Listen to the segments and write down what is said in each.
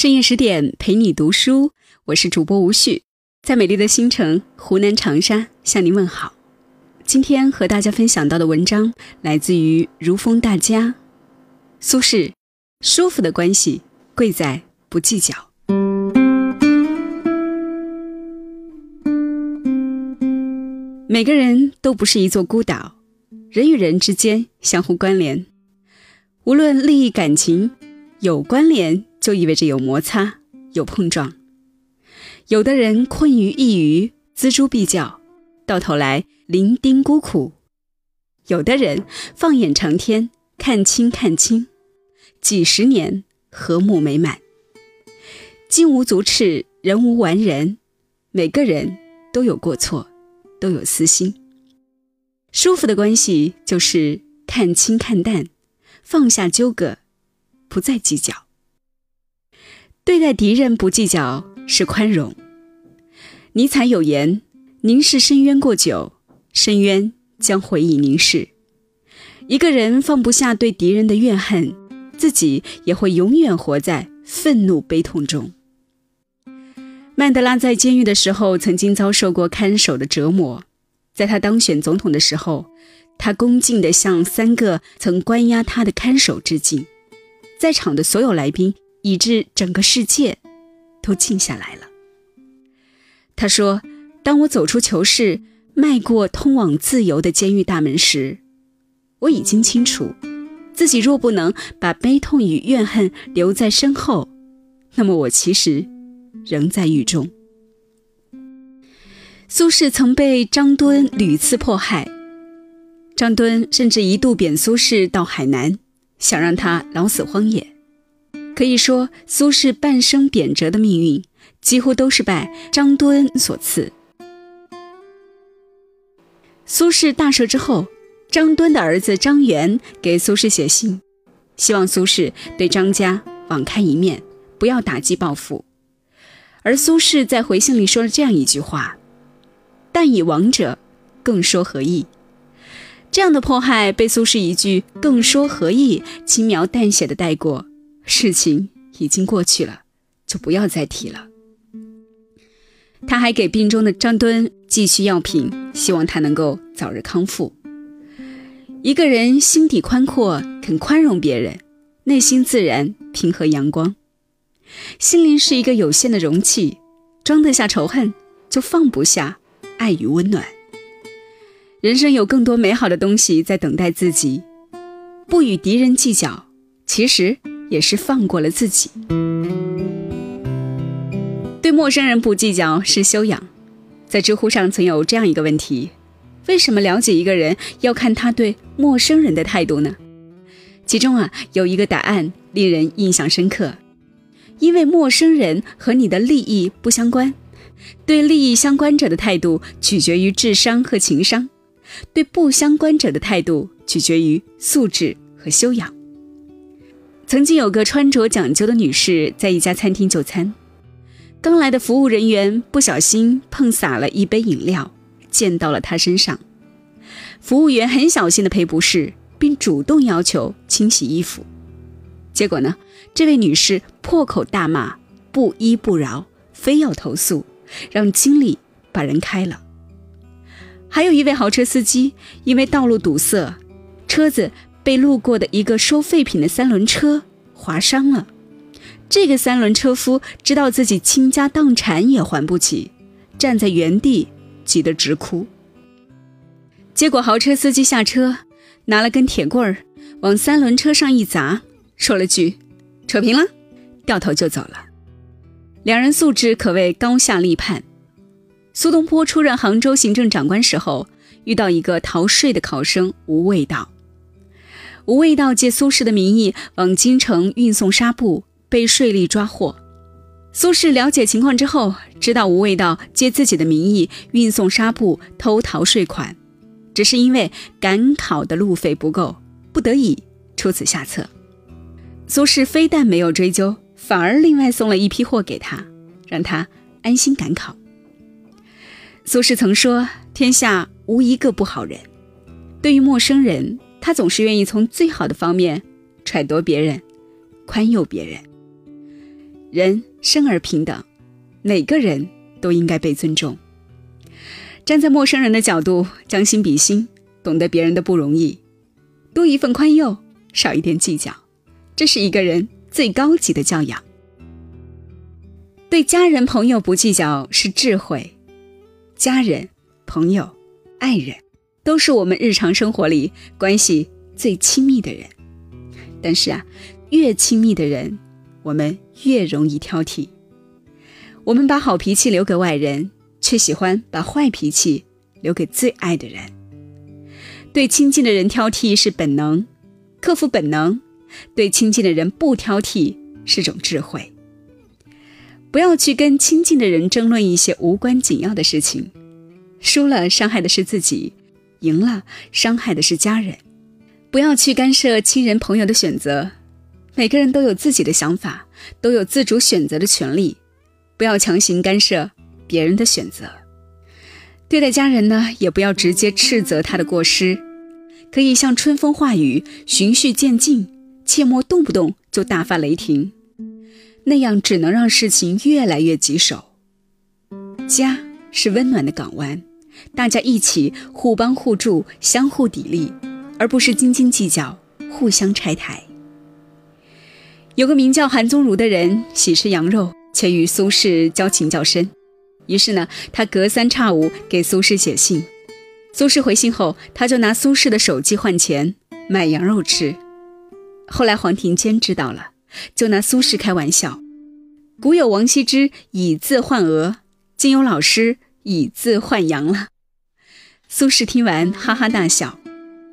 深夜十点陪你读书，我是主播吴旭，在美丽的新城湖南长沙向您问好。今天和大家分享到的文章来自于如风大家，苏轼。舒服的关系贵在不计较。每个人都不是一座孤岛，人与人之间相互关联，无论利益感情，有关联。就意味着有摩擦，有碰撞。有的人困于一隅，锱铢必较，到头来伶仃孤苦；有的人放眼长天，看清看清，几十年和睦美满。金无足赤，人无完人，每个人都有过错，都有私心。舒服的关系就是看清看淡，放下纠葛，不再计较。对待敌人不计较是宽容。尼采有言：“凝视深渊过久，深渊将回以凝视。”一个人放不下对敌人的怨恨，自己也会永远活在愤怒悲痛中。曼德拉在监狱的时候，曾经遭受过看守的折磨。在他当选总统的时候，他恭敬地向三个曾关押他的看守致敬。在场的所有来宾。以致整个世界都静下来了。他说：“当我走出囚室，迈过通往自由的监狱大门时，我已经清楚，自己若不能把悲痛与怨恨留在身后，那么我其实仍在狱中。”苏轼曾被张敦屡次迫害，张敦甚至一度贬苏轼到海南，想让他老死荒野。可以说，苏轼半生贬谪的命运，几乎都是拜张敦所赐。苏轼大赦之后，张敦的儿子张元给苏轼写信，希望苏轼对张家网开一面，不要打击报复。而苏轼在回信里说了这样一句话：“但以亡者，更说何意？”这样的迫害被苏轼一句“更说何意”轻描淡写的带过。事情已经过去了，就不要再提了。他还给病中的张敦寄去药品，希望他能够早日康复。一个人心底宽阔，肯宽容别人，内心自然平和阳光。心灵是一个有限的容器，装得下仇恨，就放不下爱与温暖。人生有更多美好的东西在等待自己，不与敌人计较，其实。也是放过了自己。对陌生人不计较是修养。在知乎上曾有这样一个问题：为什么了解一个人要看他对陌生人的态度呢？其中啊有一个答案令人印象深刻：因为陌生人和你的利益不相关，对利益相关者的态度取决于智商和情商，对不相关者的态度取决于素质和修养。曾经有个穿着讲究的女士在一家餐厅就餐，刚来的服务人员不小心碰洒了一杯饮料，溅到了她身上。服务员很小心的赔不是，并主动要求清洗衣服。结果呢，这位女士破口大骂，不依不饶，非要投诉，让经理把人开了。还有一位豪车司机，因为道路堵塞，车子。被路过的一个收废品的三轮车划伤了，这个三轮车夫知道自己倾家荡产也还不起，站在原地急得直哭。结果豪车司机下车，拿了根铁棍儿往三轮车上一砸，说了句“扯平了”，掉头就走了。两人素质可谓高下立判。苏东坡出任杭州行政长官时候，遇到一个逃税的考生吴味道。吴卫道借苏轼的名义往京城运送纱布，被税吏抓获。苏轼了解情况之后，知道吴卫道借自己的名义运送纱布偷逃税款，只是因为赶考的路费不够，不得已出此下策。苏轼非但没有追究，反而另外送了一批货给他，让他安心赶考。苏轼曾说：“天下无一个不好人。”对于陌生人。他总是愿意从最好的方面揣度别人，宽宥别人。人生而平等，每个人都应该被尊重。站在陌生人的角度，将心比心，懂得别人的不容易，多一份宽宥，少一点计较，这是一个人最高级的教养。对家人朋友不计较是智慧，家人、朋友、爱人，都是我们日常生活里关系最亲密的人。但是啊，越亲密的人，我们越容易挑剔。我们把好脾气留给外人，却喜欢把坏脾气留给最爱的人。对亲近的人挑剔是本能，克服本能；对亲近的人不挑剔是种智慧。不要去跟亲近的人争论一些无关紧要的事情，输了伤害的是自己，赢了伤害的是家人。不要去干涉亲人朋友的选择，每个人都有自己的想法，都有自主选择的权利。不要强行干涉别人的选择。对待家人呢，也不要直接斥责他的过失，可以像春风化雨，循序渐进，切莫动不动就大发雷霆。那样只能让事情越来越棘手。家是温暖的港湾，大家一起互帮互助，相互砥砺，而不是斤斤计较，互相拆台。有个名叫韩宗儒的人，喜吃羊肉，却与苏轼交情较深。于是呢，他隔三差五给苏轼写信。苏轼回信后，他就拿苏轼的手机换钱买羊肉吃。后来黄庭坚知道了。就拿苏轼开玩笑，古有王羲之以字换鹅，今有老师以字换羊了。苏轼听完哈哈大笑。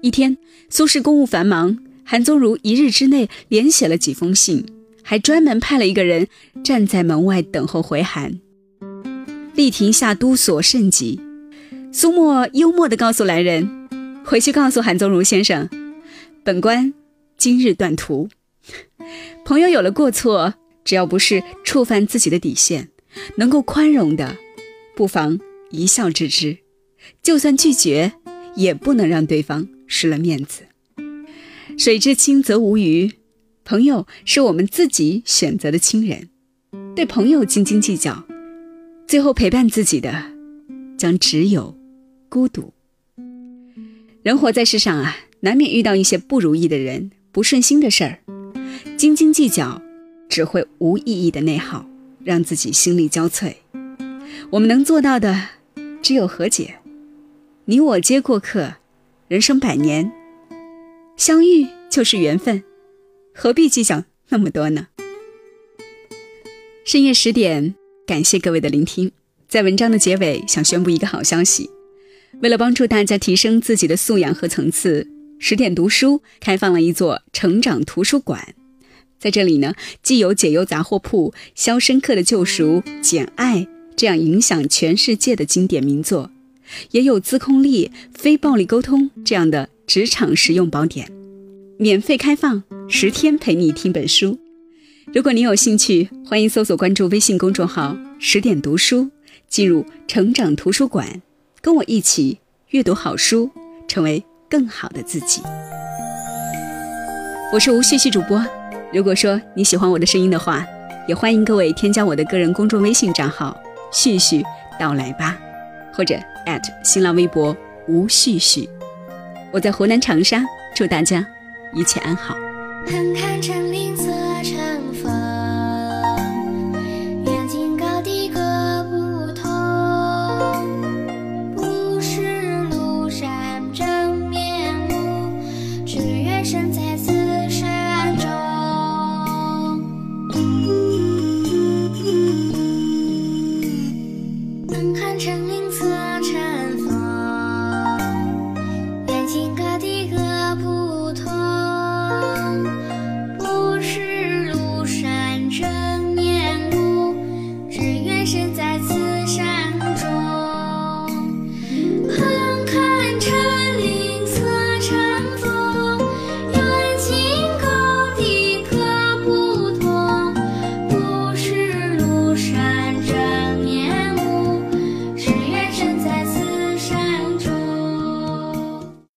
一天，苏轼公务繁忙，韩宗儒一日之内连写了几封信，还专门派了一个人站在门外等候回函。吏亭下都所甚急，苏沫幽默地告诉来人：“回去告诉韩宗儒先生，本官今日断途。”朋友有了过错，只要不是触犯自己的底线，能够宽容的，不妨一笑置之。就算拒绝，也不能让对方失了面子。水至清则无鱼，朋友是我们自己选择的亲人。对朋友斤斤计较，最后陪伴自己的，将只有孤独。人活在世上啊，难免遇到一些不如意的人，不顺心的事儿。斤斤计较，只会无意义的内耗，让自己心力交瘁。我们能做到的，只有和解。你我皆过客，人生百年，相遇就是缘分，何必计较那么多呢？深夜十点，感谢各位的聆听。在文章的结尾，想宣布一个好消息：为了帮助大家提升自己的素养和层次，十点读书开放了一座成长图书馆。在这里呢，既有解忧杂货铺、《肖申克的救赎》、《简爱》这样影响全世界的经典名作，也有自控力、非暴力沟通这样的职场实用宝典，免费开放，十天陪你听本书。如果你有兴趣，欢迎搜索关注微信公众号“十点读书”，进入成长图书馆，跟我一起阅读好书，成为更好的自己。我是吴旭旭主播。如果说你喜欢我的声音的话，也欢迎各位添加我的个人公众微信账号“旭旭到来吧”，或者新浪微博“吴旭旭”。我在湖南长沙，祝大家一切安好。